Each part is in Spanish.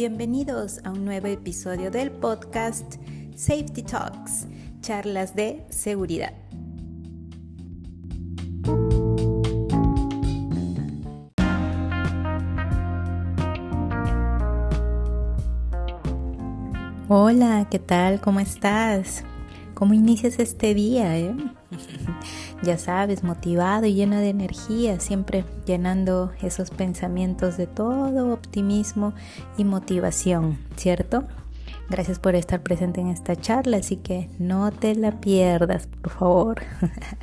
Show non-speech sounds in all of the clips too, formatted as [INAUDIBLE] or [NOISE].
Bienvenidos a un nuevo episodio del podcast Safety Talks, charlas de seguridad. Hola, ¿qué tal? ¿Cómo estás? ¿Cómo inicias este día? Eh? [LAUGHS] ya sabes, motivado y lleno de energía, siempre llenando esos pensamientos de todo optimismo y motivación, ¿cierto? Gracias por estar presente en esta charla, así que no te la pierdas, por favor.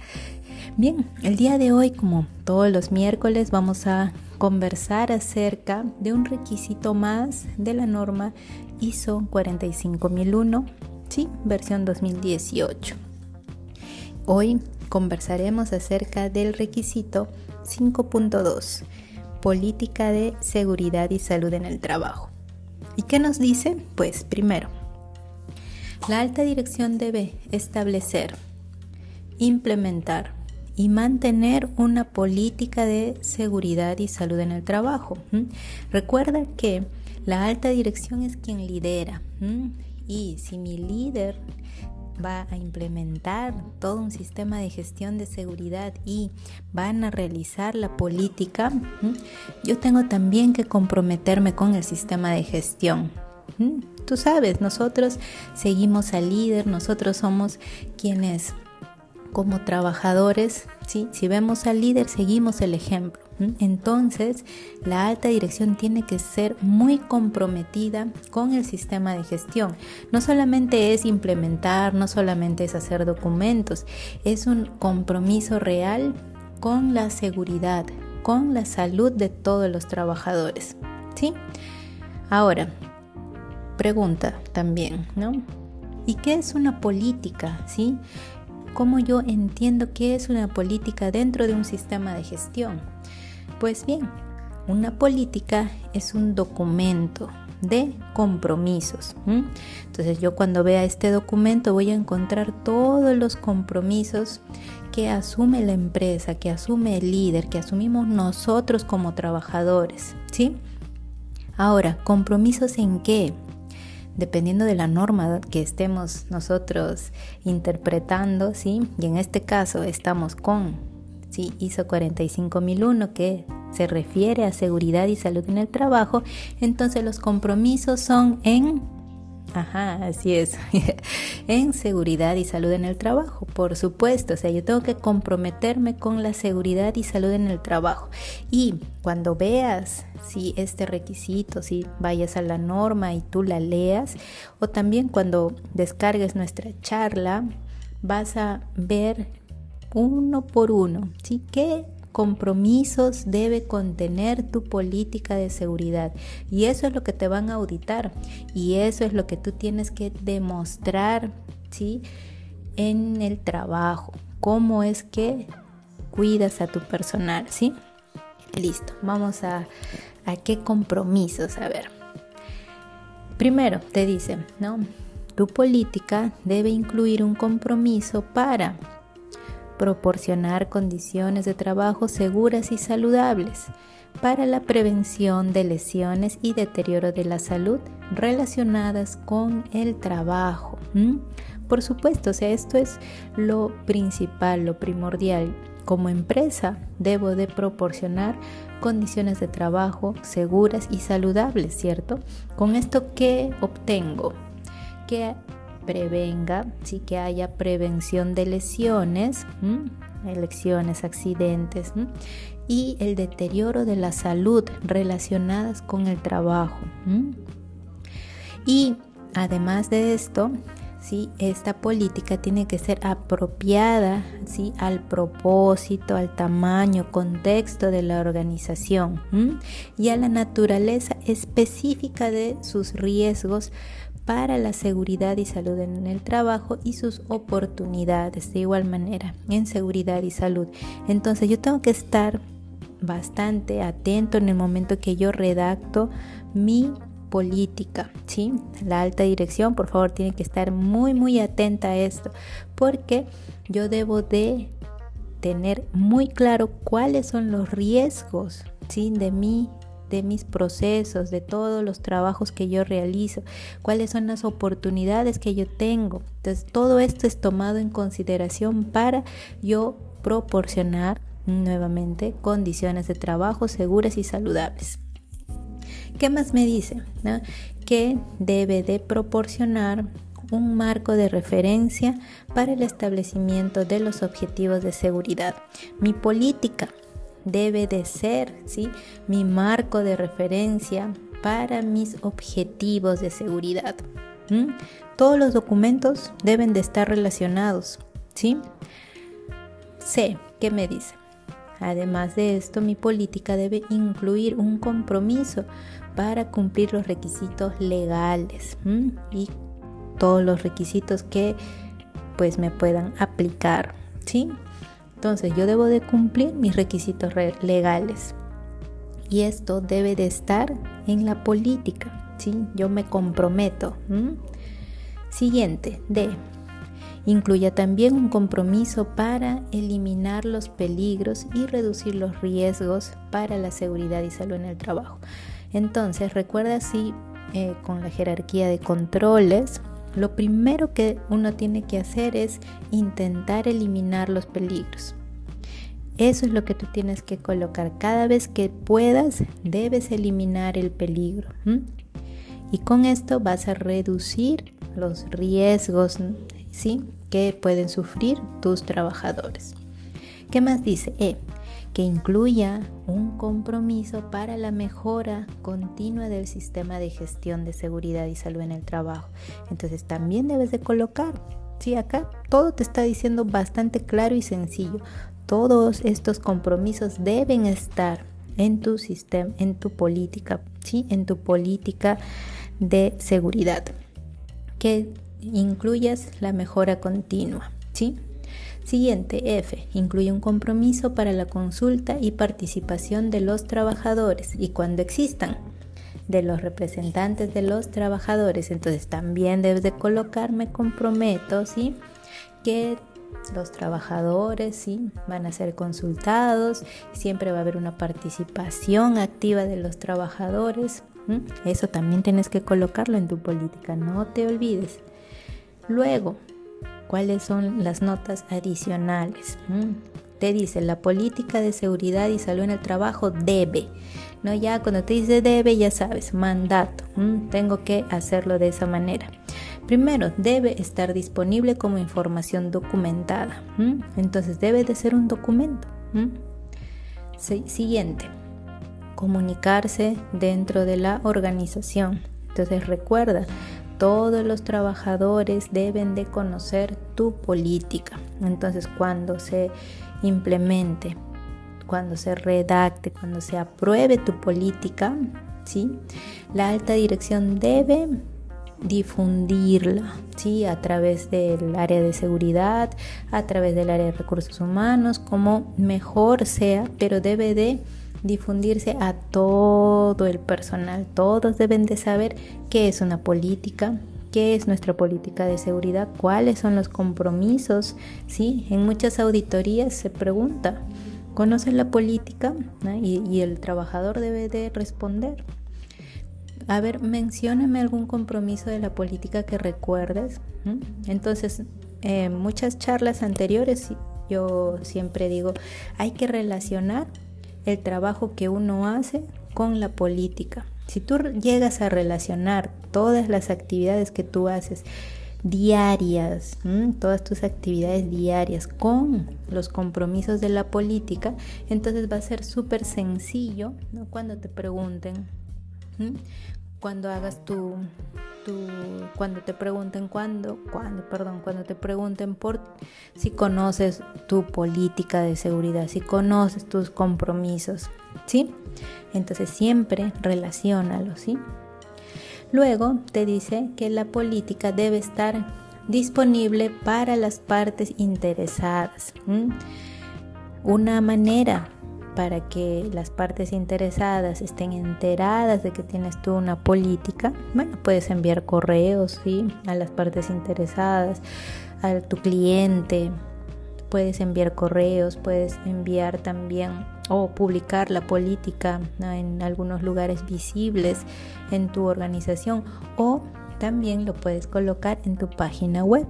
[LAUGHS] Bien, el día de hoy, como todos los miércoles, vamos a conversar acerca de un requisito más de la norma ISO 45001, sí, versión 2018. Hoy conversaremos acerca del requisito 5.2, política de seguridad y salud en el trabajo. ¿Y qué nos dice? Pues primero, la alta dirección debe establecer, implementar y mantener una política de seguridad y salud en el trabajo. Recuerda que la alta dirección es quien lidera. Y si mi líder va a implementar todo un sistema de gestión de seguridad y van a realizar la política, yo tengo también que comprometerme con el sistema de gestión. Tú sabes, nosotros seguimos al líder, nosotros somos quienes como trabajadores, ¿sí? si vemos al líder, seguimos el ejemplo. Entonces, la alta dirección tiene que ser muy comprometida con el sistema de gestión. No solamente es implementar, no solamente es hacer documentos, es un compromiso real con la seguridad, con la salud de todos los trabajadores. ¿Sí? Ahora, pregunta también, ¿no? ¿Y qué es una política? ¿Sí? ¿Cómo yo entiendo qué es una política dentro de un sistema de gestión? Pues bien, una política es un documento de compromisos. Entonces yo cuando vea este documento voy a encontrar todos los compromisos que asume la empresa, que asume el líder, que asumimos nosotros como trabajadores. ¿sí? Ahora, ¿compromisos en qué? Dependiendo de la norma que estemos nosotros interpretando, ¿sí? Y en este caso estamos con ¿sí? ISO 45001 que se refiere a seguridad y salud en el trabajo, entonces los compromisos son en Ajá, así es. [LAUGHS] en seguridad y salud en el trabajo, por supuesto. O sea, yo tengo que comprometerme con la seguridad y salud en el trabajo. Y cuando veas si este requisito, si vayas a la norma y tú la leas, o también cuando descargues nuestra charla, vas a ver uno por uno, ¿sí? ¿Qué compromisos debe contener tu política de seguridad. Y eso es lo que te van a auditar. Y eso es lo que tú tienes que demostrar, ¿sí? En el trabajo. Cómo es que cuidas a tu personal, ¿sí? Listo, vamos a, a qué compromisos, a ver. Primero, te dicen, ¿no? Tu política debe incluir un compromiso para proporcionar condiciones de trabajo seguras y saludables para la prevención de lesiones y deterioro de la salud relacionadas con el trabajo. Por supuesto, esto es lo principal, lo primordial. Como empresa debo de proporcionar condiciones de trabajo seguras y saludables, ¿cierto? Con esto, ¿qué obtengo? Que prevenga, sí que haya prevención de lesiones, lesiones, accidentes y el deterioro de la salud relacionadas con el trabajo. Y además de esto, ¿sí? esta política tiene que ser apropiada ¿sí? al propósito, al tamaño, contexto de la organización y a la naturaleza específica de sus riesgos para la seguridad y salud en el trabajo y sus oportunidades de igual manera en seguridad y salud. Entonces yo tengo que estar bastante atento en el momento que yo redacto mi política, ¿sí? La alta dirección, por favor, tiene que estar muy muy atenta a esto, porque yo debo de tener muy claro cuáles son los riesgos, ¿sí? de mi de mis procesos, de todos los trabajos que yo realizo, cuáles son las oportunidades que yo tengo. Entonces, todo esto es tomado en consideración para yo proporcionar nuevamente condiciones de trabajo seguras y saludables. ¿Qué más me dice? Que debe de proporcionar un marco de referencia para el establecimiento de los objetivos de seguridad. Mi política debe de ser ¿sí? mi marco de referencia para mis objetivos de seguridad. Todos los documentos deben de estar relacionados. ¿sí? C, ¿qué me dice? Además de esto, mi política debe incluir un compromiso para cumplir los requisitos legales y todos los requisitos que pues me puedan aplicar, ¿sí? Entonces yo debo de cumplir mis requisitos legales y esto debe de estar en la política, ¿sí? Yo me comprometo. Siguiente, D. Incluya también un compromiso para eliminar los peligros y reducir los riesgos para la seguridad y salud en el trabajo. Entonces, recuerda si eh, con la jerarquía de controles, lo primero que uno tiene que hacer es intentar eliminar los peligros. Eso es lo que tú tienes que colocar. Cada vez que puedas, debes eliminar el peligro. Y con esto vas a reducir los riesgos ¿sí? que pueden sufrir tus trabajadores. ¿Qué más dice? E, que incluya un compromiso para la mejora continua del sistema de gestión de seguridad y salud en el trabajo. Entonces también debes de colocar, sí, acá todo te está diciendo bastante claro y sencillo. Todos estos compromisos deben estar en tu sistema, en tu política, sí, en tu política de seguridad. Que incluyas la mejora continua. ¿sí? Siguiente, F. Incluye un compromiso para la consulta y participación de los trabajadores y cuando existan de los representantes de los trabajadores. Entonces también debes de colocarme comprometo, ¿sí? Que los trabajadores ¿sí? van a ser consultados, siempre va a haber una participación activa de los trabajadores. Eso también tienes que colocarlo en tu política, no te olvides. Luego, ¿cuáles son las notas adicionales? Te dice, la política de seguridad y salud en el trabajo debe. No, ya cuando te dice debe, ya sabes, mandato. Tengo que hacerlo de esa manera. Primero, debe estar disponible como información documentada. Entonces, debe de ser un documento. Siguiente, comunicarse dentro de la organización. Entonces, recuerda, todos los trabajadores deben de conocer tu política. Entonces, cuando se implemente, cuando se redacte, cuando se apruebe tu política, ¿sí? La alta dirección debe difundirla, ¿sí? A través del área de seguridad, a través del área de recursos humanos, como mejor sea, pero debe de difundirse a todo el personal. Todos deben de saber qué es una política, qué es nuestra política de seguridad, cuáles son los compromisos. ¿sí? En muchas auditorías se pregunta, ¿conoces la política? Y, el trabajador debe de responder. A ver, mencióname algún compromiso de la política que recuerdes. Entonces, en muchas charlas anteriores yo siempre digo, hay que relacionar el trabajo que uno hace con la política. Si tú llegas a relacionar todas las actividades que tú haces diarias, todas tus actividades diarias con los compromisos de la política, entonces va a ser súper sencillo cuando te pregunten, cuando hagas tu, cuando te pregunten cuándo, cuando, perdón, cuando te pregunten por si conoces tu política de seguridad, si conoces tus compromisos, ¿sí? Entonces siempre relacionalo, ¿sí? Luego te dice que la política debe estar disponible para las partes interesadas. Una manera para que las partes interesadas estén enteradas de que tienes tú una política, bueno, puedes enviar correos, ¿sí? A las partes interesadas, a tu cliente, puedes enviar correos, puedes enviar también o publicar la política en algunos lugares visibles en tu organización o también lo puedes colocar en tu página web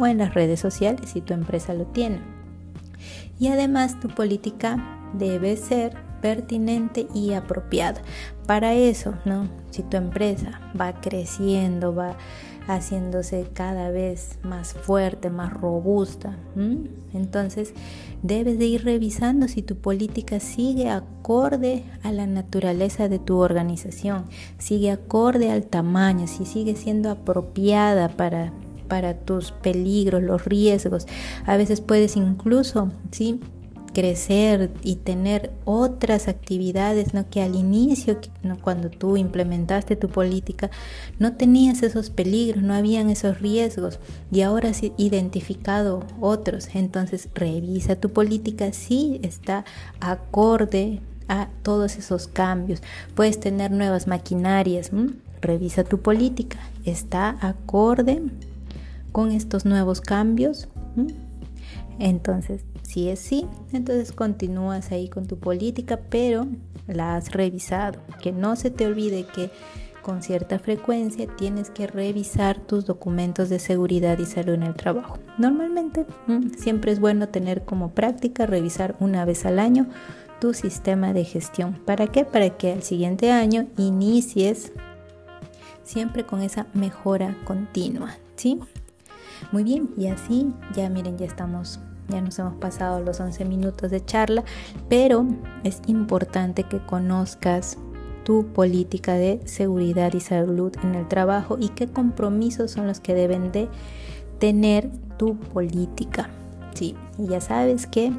o en las redes sociales si tu empresa lo tiene. Y además tu política debe ser pertinente y apropiada. Para eso, ¿no? Si tu empresa va creciendo, va haciéndose cada vez más fuerte, más robusta. Entonces debes de ir revisando si tu política sigue acorde a la naturaleza de tu organización, sigue acorde al tamaño, si sigue siendo apropiada para para tus peligros, los riesgos. A veces puedes incluso, ¿sí? Crecer y tener otras actividades ¿no? que al inicio, cuando tú implementaste tu política, no tenías esos peligros, no habían esos riesgos y ahora has identificado otros. Entonces revisa tu política si está acorde a todos esos cambios. Puedes tener nuevas maquinarias. Revisa tu política. ¿Está acorde con estos nuevos cambios? Entonces, si es sí, entonces continúas ahí con tu política, pero la has revisado. Que no se te olvide que con cierta frecuencia tienes que revisar tus documentos de seguridad y salud en el trabajo. Normalmente mm, siempre es bueno tener como práctica revisar una vez al año tu sistema de gestión. ¿Para qué? Para que al siguiente año inicies siempre con esa mejora continua, ¿sí? Muy bien, y así ya miren, ya estamos ya nos hemos pasado los 11 minutos de charla, pero es importante que conozcas tu política de seguridad y salud en el trabajo y qué compromisos son los que deben de tener tu política. Sí, y ya sabes que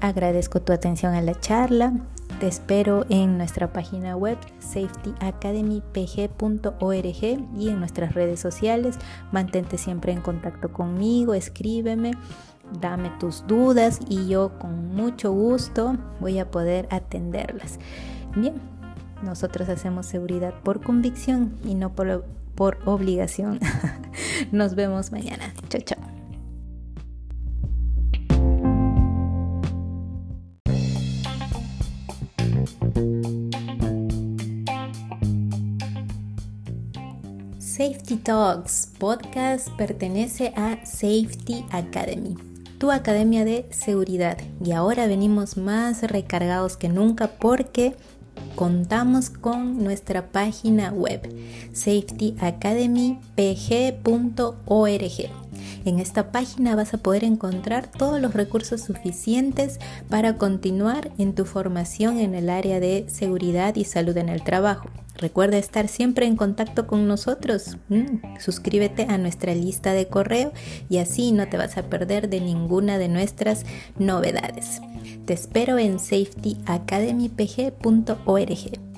agradezco tu atención a la charla. Te espero en nuestra página web safetyacademypg.org y en nuestras redes sociales. Mantente siempre en contacto conmigo, escríbeme dame tus dudas y yo con mucho gusto voy a poder atenderlas. Bien, nosotros hacemos seguridad por convicción y no por, por obligación. [LAUGHS] Nos vemos mañana. Chao, chao. Safety Talks podcast pertenece a Safety Academy tu academia de seguridad. Y ahora venimos más recargados que nunca porque contamos con nuestra página web safetyacademypg.org. En esta página vas a poder encontrar todos los recursos suficientes para continuar en tu formación en el área de seguridad y salud en el trabajo. Recuerda estar siempre en contacto con nosotros. Mm, suscríbete a nuestra lista de correo y así no te vas a perder de ninguna de nuestras novedades. Te espero en safetyacademypg.org.